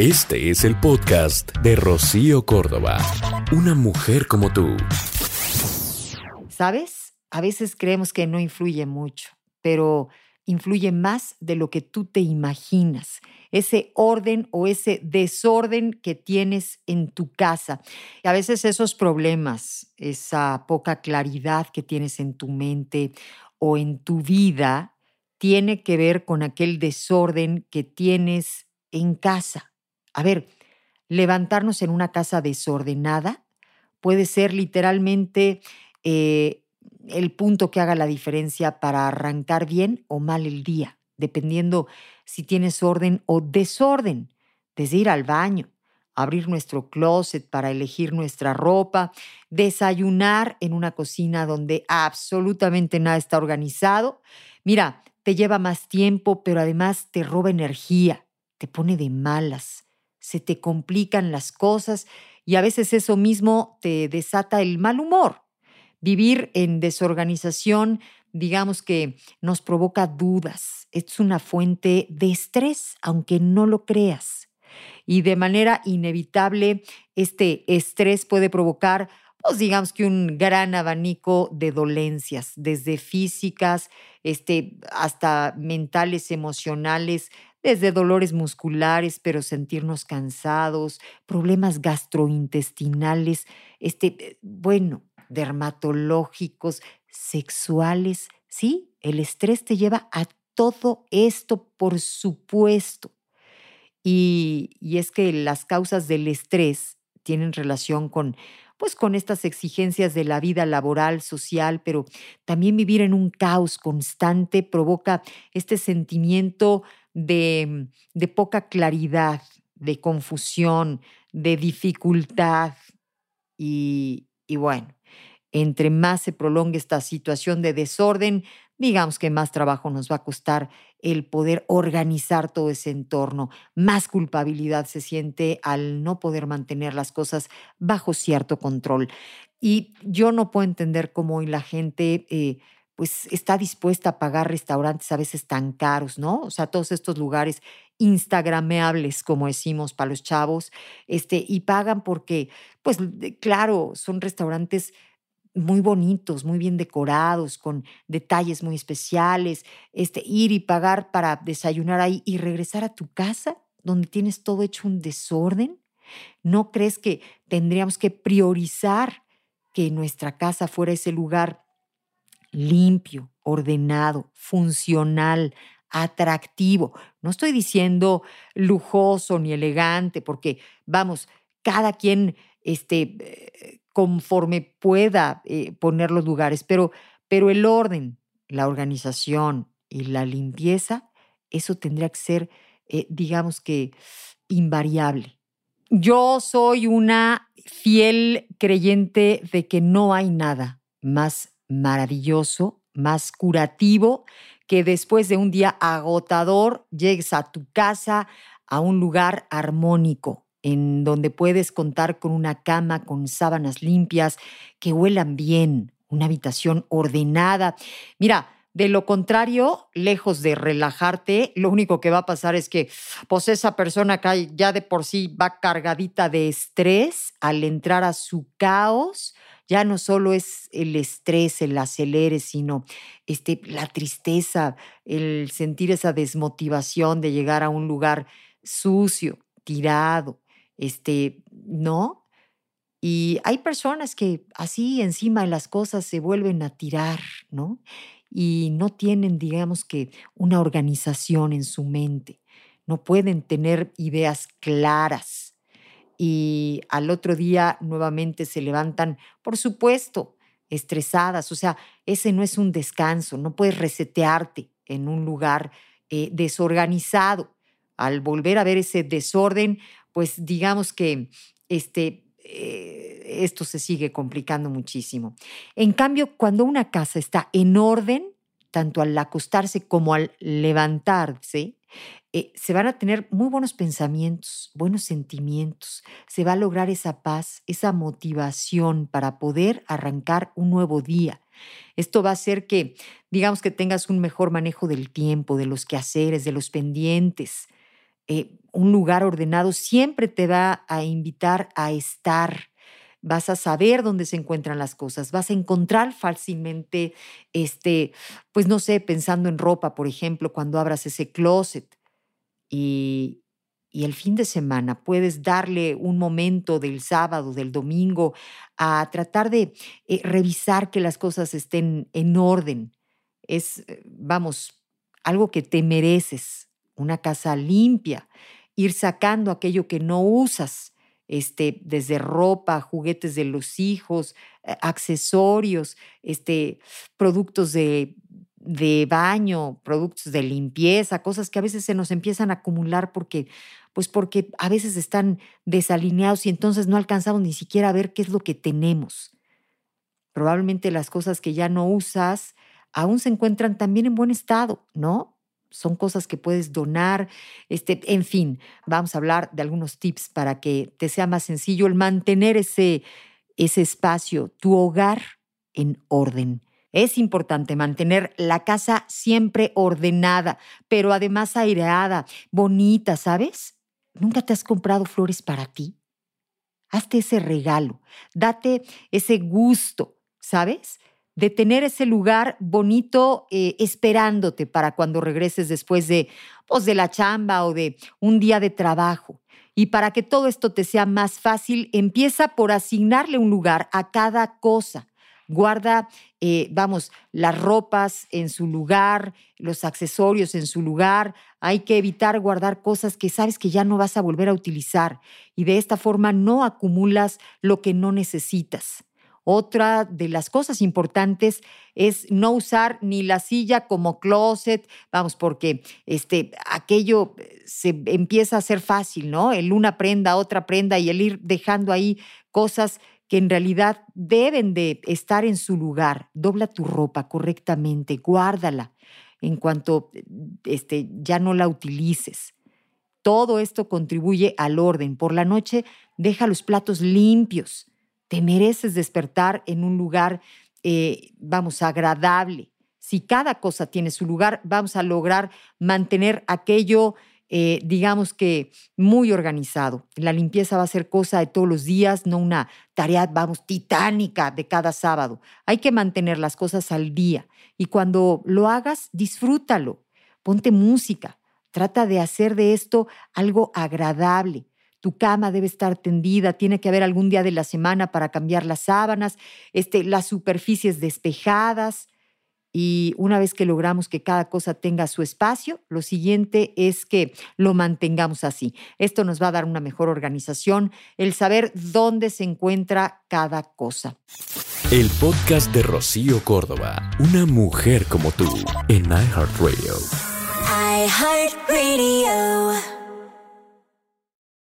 Este es el podcast de Rocío Córdoba. Una mujer como tú. ¿Sabes? A veces creemos que no influye mucho, pero influye más de lo que tú te imaginas. Ese orden o ese desorden que tienes en tu casa. Y a veces esos problemas, esa poca claridad que tienes en tu mente o en tu vida, tiene que ver con aquel desorden que tienes en casa. A ver, levantarnos en una casa desordenada puede ser literalmente eh, el punto que haga la diferencia para arrancar bien o mal el día, dependiendo si tienes orden o desorden, desde ir al baño, abrir nuestro closet para elegir nuestra ropa, desayunar en una cocina donde absolutamente nada está organizado. Mira, te lleva más tiempo, pero además te roba energía, te pone de malas, se te complican las cosas y a veces eso mismo te desata el mal humor. Vivir en desorganización, digamos que nos provoca dudas, es una fuente de estrés, aunque no lo creas. Y de manera inevitable, este estrés puede provocar pues digamos que un gran abanico de dolencias, desde físicas este, hasta mentales, emocionales, desde dolores musculares, pero sentirnos cansados, problemas gastrointestinales, este, bueno, dermatológicos, sexuales, ¿sí? El estrés te lleva a todo esto, por supuesto. Y, y es que las causas del estrés tienen relación con pues con estas exigencias de la vida laboral, social, pero también vivir en un caos constante provoca este sentimiento de, de poca claridad, de confusión, de dificultad. Y, y bueno, entre más se prolongue esta situación de desorden, digamos que más trabajo nos va a costar el poder organizar todo ese entorno. Más culpabilidad se siente al no poder mantener las cosas bajo cierto control. Y yo no puedo entender cómo hoy la gente... Eh, pues está dispuesta a pagar restaurantes a veces tan caros, ¿no? O sea, todos estos lugares instagrameables, como decimos para los chavos, este, y pagan porque, pues claro, son restaurantes muy bonitos, muy bien decorados, con detalles muy especiales, este, ir y pagar para desayunar ahí y regresar a tu casa donde tienes todo hecho un desorden? ¿No crees que tendríamos que priorizar que nuestra casa fuera ese lugar limpio, ordenado, funcional, atractivo? No estoy diciendo lujoso ni elegante, porque vamos, cada quien este, eh, conforme pueda eh, poner los lugares, pero, pero el orden, la organización y la limpieza, eso tendría que ser, eh, digamos que, invariable. Yo soy una fiel creyente de que no hay nada más maravilloso, más curativo, que después de un día agotador llegues a tu casa, a un lugar armónico, en donde puedes contar con una cama con sábanas limpias que huelan bien, una habitación ordenada. Mira, de lo contrario, lejos de relajarte, lo único que va a pasar es que pues esa persona que ya de por sí va cargadita de estrés al entrar a su caos, ya no solo es el estrés, el acelere, sino este, la tristeza, el sentir esa desmotivación de llegar a un lugar sucio, tirado, este, ¿no? Y hay personas que así encima de las cosas se vuelven a tirar, ¿no? Y no tienen, digamos que, una organización en su mente, no pueden tener ideas claras. Y al otro día nuevamente se levantan, por supuesto, estresadas. O sea, ese no es un descanso, no puedes resetearte en un lugar eh, desorganizado. Al volver a ver ese desorden, pues digamos que este, eh, esto se sigue complicando muchísimo. En cambio, cuando una casa está en orden, tanto al acostarse como al levantarse, eh, se van a tener muy buenos pensamientos, buenos sentimientos, se va a lograr esa paz, esa motivación para poder arrancar un nuevo día. Esto va a hacer que, digamos que tengas un mejor manejo del tiempo, de los quehaceres, de los pendientes, eh, un lugar ordenado siempre te va a invitar a estar. Vas a saber dónde se encuentran las cosas, vas a encontrar fácilmente, este, pues no sé, pensando en ropa, por ejemplo, cuando abras ese closet y, y el fin de semana puedes darle un momento del sábado, del domingo, a tratar de eh, revisar que las cosas estén en orden. Es, eh, vamos, algo que te mereces, una casa limpia, ir sacando aquello que no usas, este, desde ropa, juguetes de los hijos, eh, accesorios, este, productos de, de baño, productos de limpieza, cosas que a veces se nos empiezan a acumular porque pues porque a veces están desalineados y entonces no alcanzamos ni siquiera a ver qué es lo que tenemos. Probablemente las cosas que ya no usas aún se encuentran también en buen estado, ¿no? Son cosas que puedes donar, este, en fin, vamos a hablar de algunos tips para que te sea más sencillo el mantener ese, ese espacio, tu hogar en orden. Es importante mantener la casa siempre ordenada, pero además aireada, bonita, ¿sabes? ¿Nunca te has comprado flores para ti? Hazte ese regalo, date ese gusto, ¿sabes? De tener ese lugar bonito eh, esperándote para cuando regreses después de, pues, de la chamba o de un día de trabajo. Y para que todo esto te sea más fácil, empieza por asignarle un lugar a cada cosa guarda, eh, vamos, las ropas en su lugar, los accesorios en su lugar. Hay que evitar guardar cosas que sabes que ya no vas a volver a utilizar y de esta forma no acumulas lo que no necesitas. Otra de las cosas importantes es no usar ni la silla como closet, vamos, porque este, aquello se empieza a ser fácil, ¿no? El una prenda, otra prenda y el ir dejando ahí cosas que en realidad deben de estar en su lugar. Dobla tu ropa correctamente, guárdala en cuanto este, ya no la utilices. Todo esto contribuye al orden. Por la noche, deja los platos limpios. Te mereces despertar en un lugar, eh, vamos, agradable. Si cada cosa tiene su lugar, vamos a lograr mantener aquello eh, digamos que muy organizado. La limpieza va a ser cosa de todos los días, no una tarea, vamos, titánica de cada sábado. Hay que mantener las cosas al día y cuando lo hagas, disfrútalo. Ponte música, trata de hacer de esto algo agradable. Tu cama debe estar tendida, tiene que haber algún día de la semana para cambiar las sábanas, este, las superficies despejadas, y una vez que logramos que cada cosa tenga su espacio, lo siguiente es que lo mantengamos así. Esto nos va a dar una mejor organización, el saber dónde se encuentra cada cosa. El podcast de Rocío Córdoba, una mujer como tú, en iHeartRadio. iHeartRadio.